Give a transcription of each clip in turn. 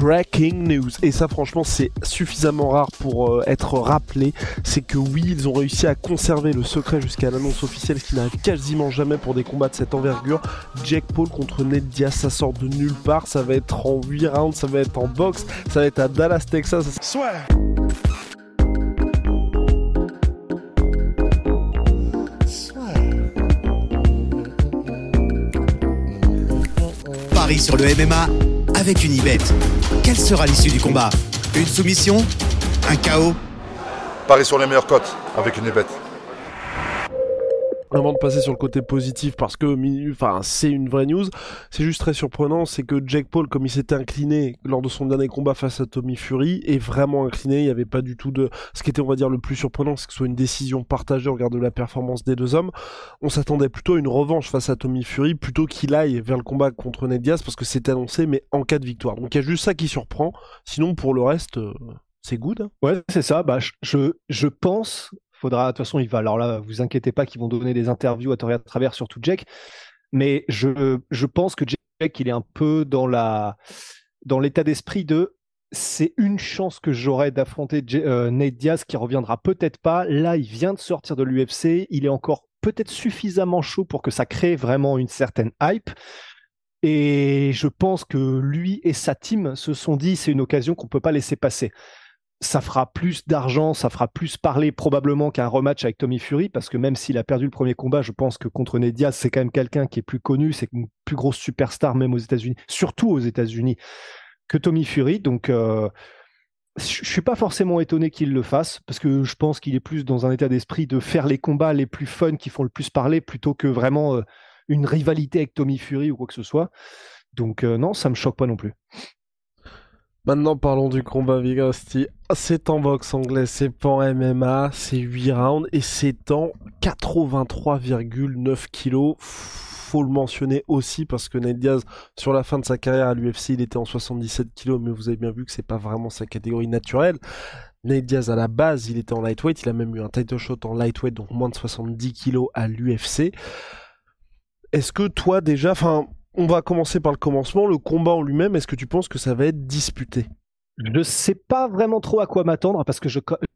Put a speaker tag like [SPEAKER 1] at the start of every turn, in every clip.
[SPEAKER 1] Breaking news. Et ça, franchement, c'est suffisamment rare pour euh, être rappelé. C'est que oui, ils ont réussi à conserver le secret jusqu'à l'annonce officielle, ce qui n'arrive quasiment jamais pour des combats de cette envergure. Jack Paul contre Ned Diaz, ça sort de nulle part. Ça va être en 8 rounds, ça va être en boxe, ça va être à Dallas, Texas.
[SPEAKER 2] Soit.
[SPEAKER 3] Paris sur le MMA avec une ibet. Quelle sera l'issue du combat? Une soumission? Un chaos?
[SPEAKER 4] Paris sur les meilleures cotes avec une bête.
[SPEAKER 1] Avant de passer sur le côté positif, parce que enfin, c'est une vraie news, c'est juste très surprenant, c'est que Jake Paul, comme il s'était incliné lors de son dernier combat face à Tommy Fury, est vraiment incliné, il n'y avait pas du tout de... Ce qui était, on va dire, le plus surprenant, c'est que ce soit une décision partagée au regard de la performance des deux hommes. On s'attendait plutôt à une revanche face à Tommy Fury, plutôt qu'il aille vers le combat contre Ned Diaz, parce que c'était annoncé, mais en cas de victoire. Donc il y a juste ça qui surprend, sinon pour le reste... euh, C'est good. hein.
[SPEAKER 5] Ouais, c'est ça. Bah, je, je pense, faudra, de toute façon, il va, alors là, vous inquiétez pas qu'ils vont donner des interviews à travers, surtout Jack, mais je, je pense que Jack, il est un peu dans la, dans l'état d'esprit de, c'est une chance que j'aurai d'affronter euh, Nate Diaz qui reviendra peut-être pas. Là, il vient de sortir de l'UFC, il est encore peut-être suffisamment chaud pour que ça crée vraiment une certaine hype. Et je pense que lui et sa team se sont dit, c'est une occasion qu'on peut pas laisser passer ça fera plus d'argent, ça fera plus parler probablement qu'un rematch avec Tommy Fury, parce que même s'il a perdu le premier combat, je pense que contre Ned Diaz, c'est quand même quelqu'un qui est plus connu, c'est une plus grosse superstar même aux États-Unis, surtout aux États-Unis, que Tommy Fury. Donc, euh, je je suis pas forcément étonné qu'il le fasse, parce que je pense qu'il est plus dans un état d'esprit de faire les combats les plus fun, qui font le plus parler, plutôt que vraiment euh, une rivalité avec Tommy Fury ou quoi que ce soit. Donc, euh, non, ça me choque pas non plus.
[SPEAKER 1] Maintenant, parlons du combat Vigosti. C'est en boxe anglaise, c'est pas en MMA, c'est 8 rounds et c'est en 83,9 kilos. Faut le mentionner aussi parce que Ned Diaz, sur la fin de sa carrière à l'UFC, il était en 77 kilos, mais vous avez bien vu que c'est pas vraiment sa catégorie naturelle. Ned Diaz, à la base, il était en lightweight, il a même eu un title shot en lightweight, donc moins de 70 kilos à l'UFC. Est-ce que toi, déjà, enfin, on va commencer par le commencement, le combat en lui-même, est-ce que tu penses que ça va être disputé?
[SPEAKER 5] Je ne sais pas vraiment trop à quoi m'attendre parce que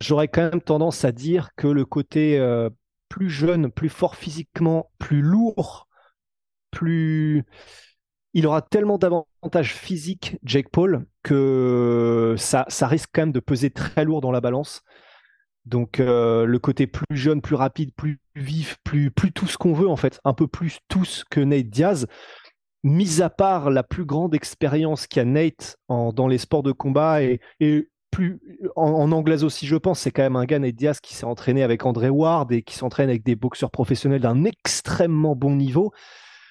[SPEAKER 5] j'aurais quand même tendance à dire que le côté euh, plus jeune, plus fort physiquement, plus lourd, plus. Il aura tellement d'avantages physiques, Jake Paul, que ça, risque quand même de peser très lourd dans la balance. Donc euh, le côté plus jeune, plus rapide, plus vif, plus, plus tout ce qu'on veut en fait, un peu plus tous que Nate Diaz mis à part la plus grande expérience qu'a Nate en- dans les sports de combat et, et plus en, en anglaise aussi, je pense, c'est quand même un gars, Nate Diaz, qui s'est entraîné avec André Ward et qui s'entraîne avec des boxeurs professionnels d'un extrêmement bon niveau.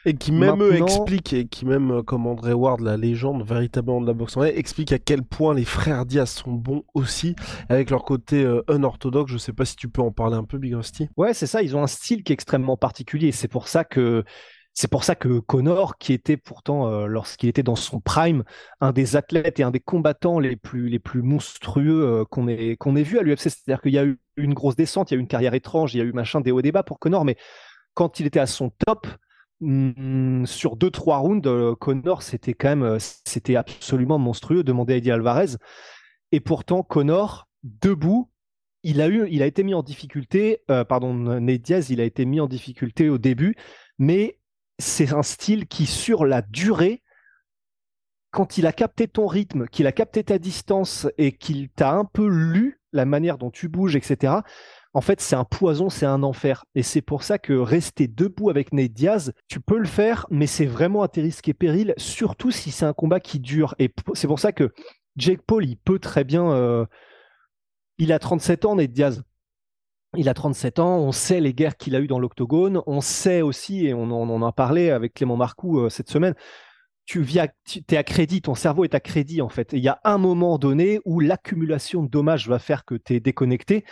[SPEAKER 1] Et qui même eux explique, et qui même euh, comme André Ward, la légende véritablement de la boxe anglaise, explique à quel point les frères Diaz sont bons aussi, avec leur côté euh, unorthodoxe. Je sais pas si tu peux en parler un peu, Big Rusty.
[SPEAKER 5] Ouais, c'est ça, ils ont un style qui est extrêmement particulier. C'est pour ça que c'est pour ça que Connor, qui était pourtant, euh, lorsqu'il était dans son prime, un des athlètes et un des combattants les plus, les plus monstrueux euh, qu'on ait, qu'on ait vu à l'UFC, c'est-à-dire qu'il y a eu une grosse descente, il y a eu une carrière étrange, il y a eu machin des hauts et des bas pour Connor, mais quand il était à son top, hum, sur deux trois rounds, euh, Connor c'était quand même, euh, absolument monstrueux. Demandez à Eddie Alvarez. Et pourtant, Connor, debout, il a eu, il a été mis en difficulté. pardon, Nate Diaz, il a été mis en difficulté au début, mais c'est un style qui, sur la durée, quand il a capté ton rythme, qu'il a capté ta distance et qu'il t'a un peu lu la manière dont tu bouges, etc. En fait, c'est un poison, c'est un enfer. Et c'est pour ça que rester debout avec Nate Diaz, tu peux le faire, mais c'est vraiment à tes risques et périls, surtout si c'est un combat qui dure. Et c'est pour ça que Jake Paul, il peut très bien. euh, il a 37 ans, Nate Diaz. Il a 37 ans, on sait les guerres qu'il a eues dans l'octogone, on sait aussi, et on en, a parlé avec Clément Marcoux euh, cette semaine, tu es à crédit, ton cerveau est à crédit en fait. Il y a un moment donné où l'accumulation de dommages va faire que tu es déconnecté.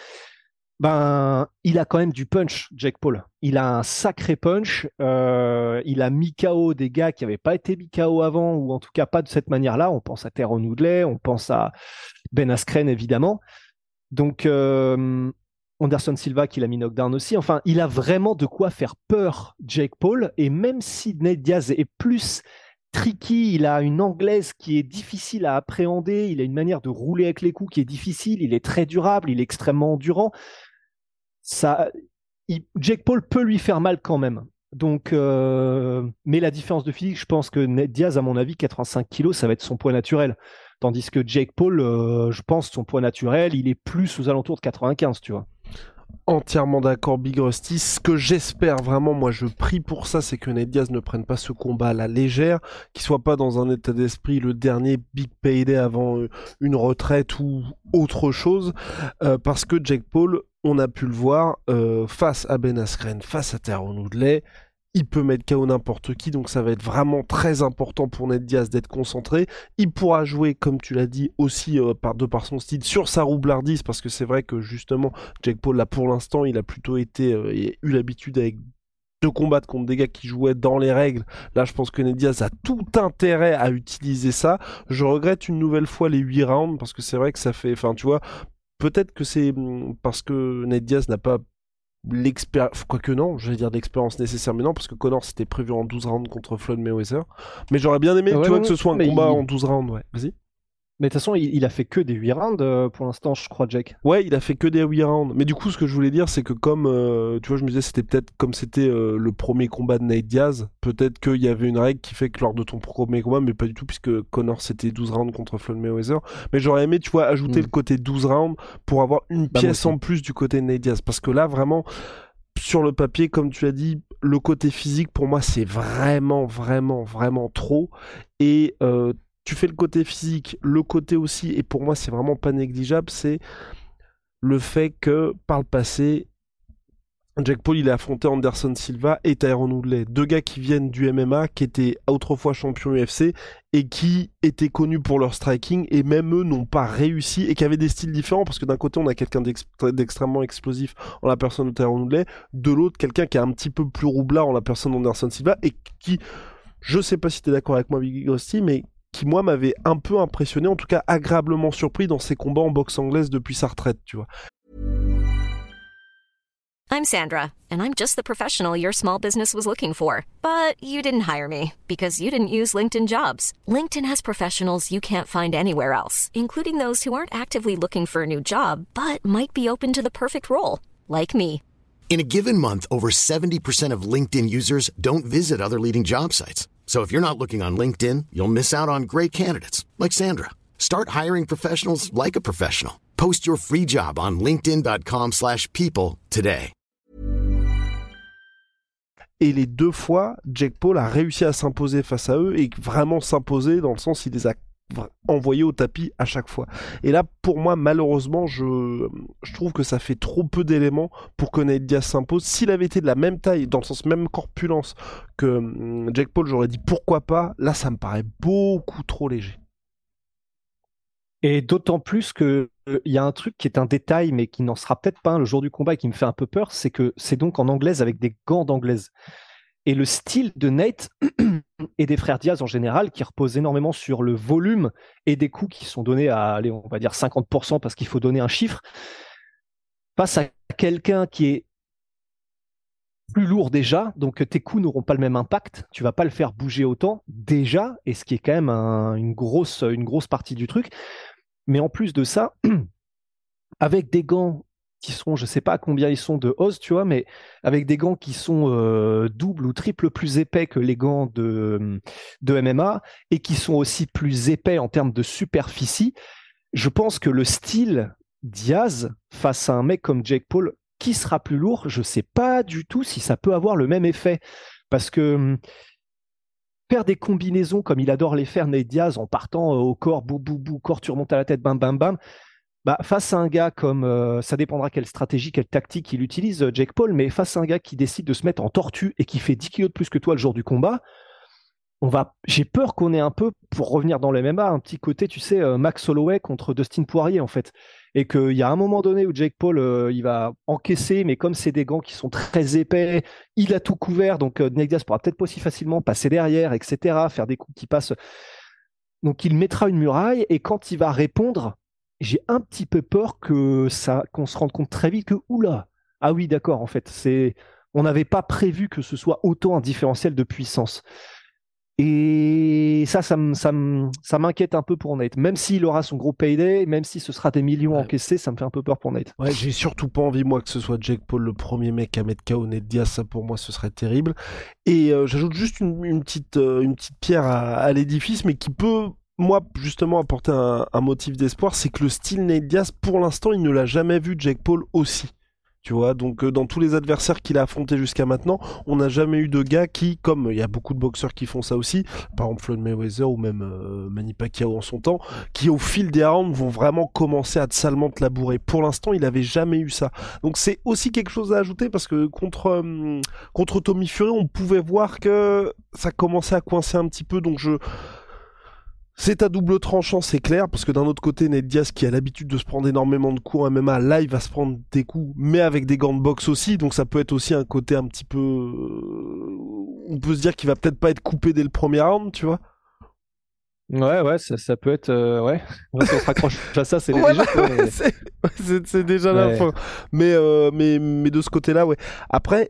[SPEAKER 5] Ben, il a quand même du punch, Jack Paul. Il a un sacré punch. Euh, il a mis KO des gars qui n'avaient pas été mis KO avant, ou en tout cas pas de cette manière-là. On pense à Teron Woodley, on pense à Ben Askren évidemment. Donc, euh, Anderson Silva qui l'a mis knockdown aussi. Enfin, il a vraiment de quoi faire peur, Jake Paul. Et même si Ned Diaz est plus tricky, il a une anglaise qui est difficile à appréhender, il a une manière de rouler avec les coups qui est difficile, il est très durable, il est extrêmement endurant. Ça, Jake Paul peut lui faire mal quand même. Euh, mais la différence de physique, je pense que Ned Diaz, à mon avis, 85 kilos, ça va être son poids naturel. Tandis que Jake Paul, euh, je pense, son poids naturel, il est plus aux alentours de 95, tu vois.
[SPEAKER 1] Entièrement d'accord, Big Rusty. Ce que j'espère vraiment, moi je prie pour ça, c'est que Ned Diaz ne prenne pas ce combat à la légère, qu'il soit pas dans un état d'esprit le dernier big payday avant euh, une retraite ou autre chose, euh, parce que Jake Paul, on a pu le voir euh, face à Ben Askren, face à Tyrone Woodley, il peut mettre KO n'importe qui, donc ça va être vraiment très important pour Ned Diaz d'être concentré. Il pourra jouer, comme tu l'as dit, aussi euh, de par son style sur sa roublardise, parce que c'est vrai que justement, Jake Paul, là pour l'instant, il a plutôt été, euh, eu l'habitude avec de combattre contre des gars qui jouaient dans les règles. Là, je pense que Ned Diaz a tout intérêt à utiliser ça. Je regrette une nouvelle fois les 8 rounds, parce que c'est vrai que ça fait, enfin, tu vois, peut-être que c'est hmm, parce que Ned Diaz n'a pas l'expérience, quoique non, j'allais dire d'expérience nécessaire, mais non, parce que Connor c'était prévu en 12 rounds contre Floyd Mayweather. Mais j'aurais bien aimé, tu vois, que ce soit un combat en 12 rounds, ouais. Vas-y.
[SPEAKER 5] Mais de toute façon, il, a fait que des 8 rounds euh, pour l'instant, je crois, Jack.
[SPEAKER 1] Ouais, il a fait que des 8 rounds. Mais du coup, ce que je voulais dire, c'est que comme, euh, tu vois, je me disais, c'était peut-être comme c'était euh, le premier combat de Nate Diaz, peut-être qu'il y avait une règle qui fait que lors de ton premier combat, mais pas du tout, puisque Connor c'était 12 rounds contre Floyd Mayweather. Mais j'aurais aimé, tu vois, ajouter hmm. le côté 12 rounds pour avoir une bah, pièce en plus du côté de Nate Diaz. Parce que là, vraiment, sur le papier, comme tu as dit, le côté physique, pour moi, c'est vraiment, vraiment, vraiment trop. Et euh, tu fais le côté physique, le côté aussi, et pour moi, c'est vraiment pas négligeable, c'est le fait que par le passé, Jack Paul, il a affronté Anderson Silva et Tyron Woodley, deux gars qui viennent du MMA, qui étaient autrefois champions UFC et qui étaient connus pour leur striking et même eux n'ont pas réussi et qui avaient des styles différents parce que d'un côté on a quelqu'un d'extrêmement explosif en la personne de Tyron Woodley, de l'autre quelqu'un qui est un petit peu plus roublard en la personne d'Anderson Silva et qui, je sais pas si tu es d'accord avec moi Biggie Ghosty, mais qui moi m'avait un peu impressionné, en tout cas agréablement surpris dans ses combats en boxe anglaise depuis sa retraite, tu vois.
[SPEAKER 6] I'm Sandra, and I'm just the professional your small business was looking for. But you didn't hire me because you didn't use LinkedIn jobs. LinkedIn has professionals you can't find anywhere else, including those who aren't actively looking for a new job but might be open to the perfect role, like me.
[SPEAKER 7] In a given month, over 70% of LinkedIn users don't visit other leading job sites. So if you're not looking on LinkedIn, you'll miss out on great candidates like Sandra. Start hiring professionals like a professional. Post your free job on linkedin.com/people today.
[SPEAKER 1] et les deux fois, Jack Paul a réussi à s'imposer face à eux et vraiment s'imposer dans le sens il les a envoyés au tapis à chaque fois. Et là, pour moi, malheureusement, je, trouve que ça fait trop peu d'éléments pour que Diaz s'impose. S'il avait été de la même taille, dans le sens même corpulence que hum, Jack Paul, j'aurais dit pourquoi pas. Là, ça me paraît beaucoup trop léger.
[SPEAKER 5] Et d'autant plus que il y a un truc qui est un détail, mais qui n'en sera peut-être pas le jour du combat et qui me fait un peu peur, c'est que c'est donc en anglaise avec des gants d'anglaise. Et le style de Nate et des frères Diaz en général, qui repose énormément sur le volume et des coups qui sont donnés à, va dire 50% parce qu'il faut donner un chiffre, face à quelqu'un qui est plus lourd déjà, donc tes coups n'auront pas le même impact, tu vas pas le faire bouger autant déjà, et ce qui est quand même une, une grosse partie du truc. Mais en plus de ça, avec des gants qui sont, je sais pas combien ils sont de hausse, tu vois, mais avec des gants qui sont euh, double ou triple plus épais que les gants de, de MMA et qui sont aussi plus épais en termes de superficie, je pense que le style Diaz face à un mec comme Jake Paul qui sera plus lourd, je ne sais pas du tout si ça peut avoir le même effet. Parce que hum, faire des combinaisons comme il adore les faire, Nate Diaz, en partant euh, au corps, bou, bou, bou, corps, tu remontes à la tête, bam, bam, bam, bah, face à un gars comme, euh, ça dépendra quelle stratégie, quelle tactique il utilise, euh, Jake Paul, mais face à un gars qui décide de se mettre en tortue et qui fait 10 kilos de plus que toi le jour du combat, on va, j'ai peur qu'on ait un peu, pour revenir dans le MMA, un petit côté, tu sais, euh, Max Holloway contre Dustin Poirier en fait, et qu'il y a un moment donné où Jake Paul, il va encaisser, mais comme c'est des gants qui sont très épais, il a tout couvert, donc euh, Diaz pourra peut-être pas aussi facilement passer derrière, etc., faire des coups qui passent. Donc il mettra une muraille, et quand il va répondre, j'ai un petit peu peur que ça, qu'on se rende compte très vite que oula, ah oui, d'accord, en fait, c'est, on n'avait pas prévu que ce soit autant un différentiel de puissance. Et ça, ça, m'inquiète un peu pour Nate. Même s'il aura son gros payday, même si ce sera des millions encaissés, ça me fait un peu peur pour Nate.
[SPEAKER 1] Ouais, j'ai surtout pas envie, moi, que ce soit Jake Paul le premier mec à mettre KO Nate Diaz. Ça, pour moi, ce serait terrible. Et euh, j'ajoute juste une, petite, euh, une petite pierre à, l'édifice, mais qui peut moi, justement, apporter un, motif d'espoir, c'est que le style Nate pour l'instant, il ne l'a jamais vu Jake Paul aussi. Tu vois, donc euh, dans tous les adversaires qu'il a affrontés jusqu'à maintenant, on n'a jamais eu de gars qui, comme il y a beaucoup de boxeurs qui font ça aussi, par exemple Floyd Mayweather ou même euh, Manny Pacquiao en son temps, qui au fil des rounds vont vraiment commencer à te salement te labourer. Pour l'instant, il n'avait jamais eu ça. Donc c'est aussi quelque chose à ajouter parce que contre euh, contre Tommy Fury, on pouvait voir que ça commençait à coincer un petit peu. Donc je c'est à double tranchant, c'est clair, parce que d'un autre côté, Ned Diaz, qui a l'habitude de se prendre énormément de coups en MMA, là, il va se prendre des coups, mais avec des gants de boxe aussi, donc ça peut être aussi un côté un petit peu... Euh, on peut se dire qu'il va peut-être pas être coupé dès le premier round, tu vois
[SPEAKER 5] Ouais, ouais, ça, peut être. Euh, ouais, on se raccroche à ça, c'est déjà.
[SPEAKER 1] c'est déjà la fin. Mais, euh, mais, mais de ce côté-là, ouais. Après,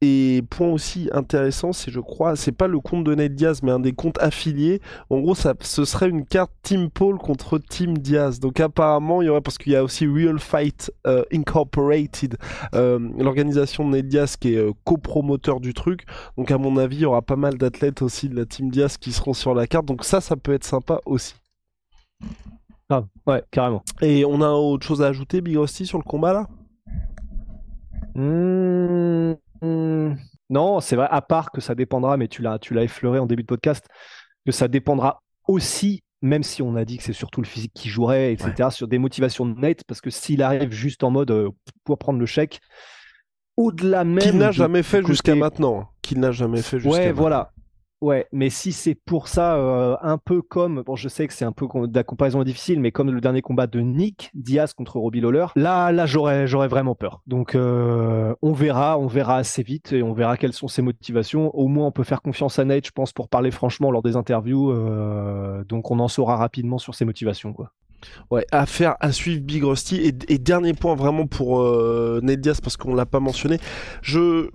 [SPEAKER 1] et point aussi intéressant, c'est je crois, c'est pas le compte de Ned Diaz, mais un des comptes affiliés. En gros, ça, ce serait une carte Team Paul contre Team Diaz. Donc apparemment, il y aurait parce qu'il y a aussi Real Fight euh, Incorporated, euh, l'organisation de Ned Diaz qui est euh, copromoteur du truc. Donc à mon avis, il y aura pas mal d'athlètes aussi de la Team Diaz qui seront sur la carte. Donc ça, ça peut être sympa aussi.
[SPEAKER 5] Ah ouais, carrément.
[SPEAKER 1] Et on a autre chose à ajouter, Big Rusty, sur le combat là?
[SPEAKER 5] Mmh, Mmh. non, c'est vrai, à part que ça dépendra, mais tu l'as, tu l'as effleuré en début de podcast, que ça dépendra aussi, même si on a dit que c'est surtout le physique qui jouerait, etc., sur des motivations nettes, parce que s'il arrive juste en mode euh, pour prendre le chèque, au-delà même.
[SPEAKER 1] Qu'il n'a jamais fait jusqu'à maintenant. Qu'il n'a jamais fait jusqu'à
[SPEAKER 5] Ouais, voilà. Ouais, mais si c'est pour ça, euh, un peu comme, bon, je sais que c'est un peu la comparaison est difficile, mais comme le dernier combat de Nick Diaz contre Robbie Lawler, là, là, j'aurais, j'aurais vraiment peur. Donc, euh, on verra, on verra assez vite et on verra quelles sont ses motivations. Au moins, on peut faire confiance à Nate, je pense, pour parler franchement lors des interviews. Euh, donc, on en saura rapidement sur ses motivations, quoi.
[SPEAKER 1] Ouais, affaire à suivre Big Rusty. Et, dernier point vraiment pour Nate Diaz, parce qu'on l'a pas mentionné. Je,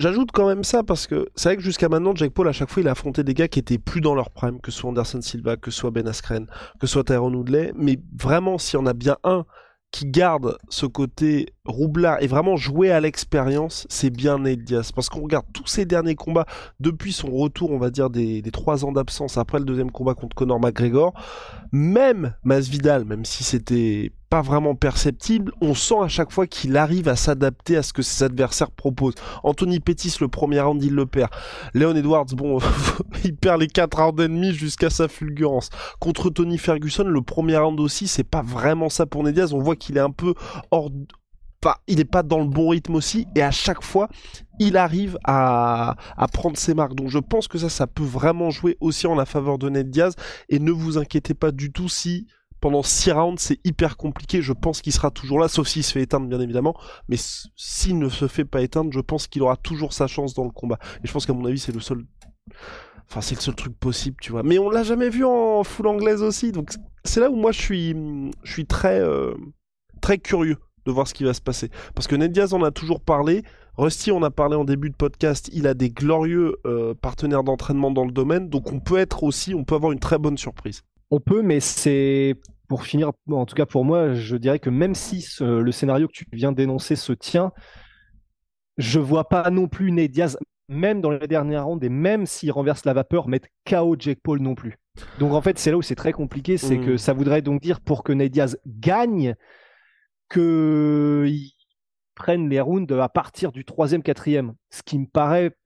[SPEAKER 1] J'ajoute quand même ça parce que c'est vrai que jusqu'à maintenant, Jake Paul, à chaque fois, il a affronté des gars qui étaient plus dans leur prime, que ce soit Anderson Silva, que ce soit Ben Askren, que ce soit Tyrone Woodley. Mais vraiment, s'il y en a bien un qui garde ce côté roublard et vraiment jouer à l'expérience, c'est bien Nate. Parce qu'on regarde tous ses derniers combats depuis son retour, on va dire, des, trois ans d'absence après le deuxième combat contre Conor McGregor. Même Masvidal, même si c'était pas vraiment perceptible, on sent à chaque fois qu'il arrive à s'adapter à ce que ses adversaires proposent. Anthony Pettis, le premier round, il le perd. Leon Edwards, bon, il perd les quatre rounds ennemis jusqu'à sa fulgurance. Contre Tony Ferguson, le premier round aussi, c'est pas vraiment ça pour Ned Diaz. On voit qu'il est un peu hors, pas, il n'est pas dans le bon rythme aussi, et à chaque fois, il arrive à, prendre ses marques. Donc je pense que ça, ça peut vraiment jouer aussi en la faveur de Ned Diaz, et ne vous inquiétez pas du tout si pendant 6 rounds, c'est hyper compliqué. Je pense qu'il sera toujours là, sauf s'il se fait éteindre, bien évidemment. Mais s'il ne se fait pas éteindre, je pense qu'il aura toujours sa chance dans le combat. Et je pense qu'à mon avis, c'est le seul. Enfin, c'est le seul truc possible, tu vois. Mais on l'a jamais vu en full anglaise aussi. Donc, c'est là où moi, je suis, je suis très, euh, très curieux de voir ce qui va se passer. Parce que Ned Diaz en a toujours parlé. Rusty, on a parlé en début de podcast, il a des glorieux euh, partenaires d'entraînement dans le domaine, donc on peut être aussi, on peut avoir une très bonne surprise.
[SPEAKER 5] On peut, mais c'est pour finir, en tout cas pour moi, je dirais que même si le scénario que tu viens d'énoncer se tient, je vois pas non plus Ned Diaz, même dans les dernières rondes, et même s'il renverse la vapeur, mettre KO Jake Paul non plus. Donc en fait, c'est là où c'est très compliqué, c'est que mm. ça voudrait donc dire pour que Ned Diaz gagne, qu'il prenne les rounds à partir du troisième, quatrième, ce qui me paraît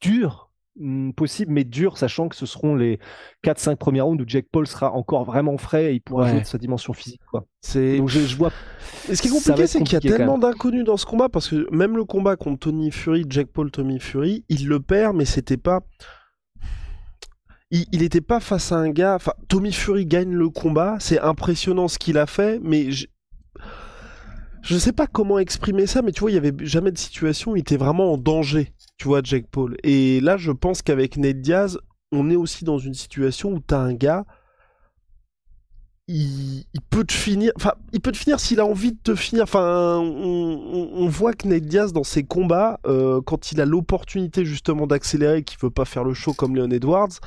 [SPEAKER 5] dur Hmm, possible, mais dur, sachant que ce seront les 4-5 premiers rounds où Jack Paul sera encore vraiment frais et il pourra jouer de sa dimension physique. Quoi.
[SPEAKER 1] C'est...
[SPEAKER 5] Donc je, vois.
[SPEAKER 1] Et ce qui est compliqué, c'est qu'il y a tellement d'inconnus dans ce combat parce que même le combat contre Tony Fury, Jack Paul, Tommy Fury, il le perd, mais c'était pas il n'était pas face à un gars. Enfin, Tommy Fury gagne le combat, c'est impressionnant ce qu'il a fait, mais. Je sais pas comment exprimer ça, mais tu vois, il y avait jamais de situation où il était vraiment en danger, tu vois, Jake Paul. Et là, je pense qu'avec Ned Diaz, on est aussi dans une situation où t'as un gars il, peut te finir. Enfin, il peut te finir s'il a envie de te finir. Enfin, on, voit que Nate Diaz dans ses combats, euh, quand il a l'opportunité justement d'accélérer, qu'il veut pas faire le show comme Leon Edwards,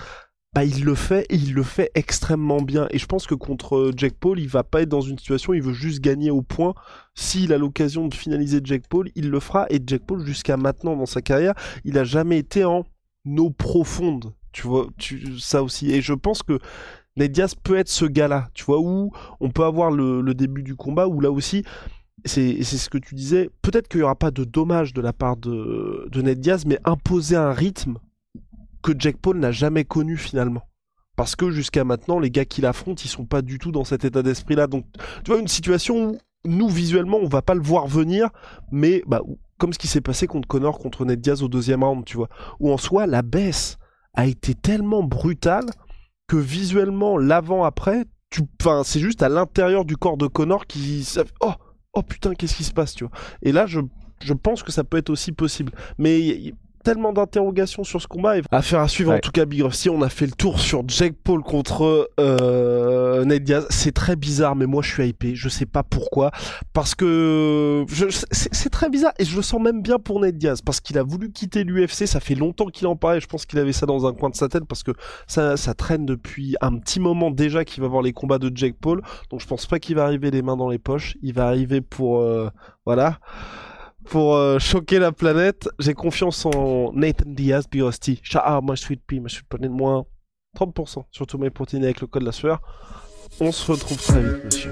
[SPEAKER 1] bah il le fait et il le fait extrêmement bien. Et je pense que contre Jack Paul, il va pas être dans une situation, il veut juste gagner au point. S'il a l'occasion de finaliser Jack Paul, il le fera. Et Jack Paul, jusqu'à maintenant dans sa carrière, il a jamais été en eau profonde. Tu vois, tu, ça aussi. Et je pense que Ned Diaz peut être ce gars-là, tu vois, où on peut avoir le, début du combat, où là aussi, c'est ce que tu disais, peut-être qu'il n'y aura pas de dommage de la part de, de Ned Diaz, mais imposer un rythme que Jack Paul n'a jamais connu finalement. Parce que jusqu'à maintenant, les gars qui l'affrontent, ils sont pas du tout dans cet état d'esprit-là. Donc, tu vois, une situation où nous, visuellement, on va pas le voir venir, mais bah, comme ce qui s'est passé contre Connor, contre Ned Diaz au deuxième round, tu vois. Où en soi, la baisse a été tellement brutale que visuellement, l'avant-après, tu, enfin, c'est juste à l'intérieur du corps de Connor qui, oh, oh putain, qu'est-ce qui se passe, tu vois. Et là, je, je pense que ça peut être aussi possible. Mais tellement d'interrogations sur ce combat. Et affaire à suivre. En tout cas, Big si on a fait le tour sur Jake Paul contre euh, Ned Diaz. C'est très bizarre, mais moi je suis hypé. Je sais pas pourquoi. Parce que c'est très bizarre. Et je le sens même bien pour Ned Diaz. Parce qu'il a voulu quitter l'UFC. Ça fait longtemps qu'il en parlait. Je pense qu'il avait ça dans un coin de sa tête. Parce que ça, ça traîne depuis un petit moment déjà qu'il va voir les combats de Jake Paul. Donc je pense pas qu'il va arriver les mains dans les poches. Il va arriver pour... Euh, voilà pour euh, choquer la planète. J'ai confiance en Nathan Diaz, BOST. Ah, moi, Sweet Pea, moi, je suis de moins 30% sur tous mes protéines avec le code de la sueur. On se retrouve très vite, monsieur.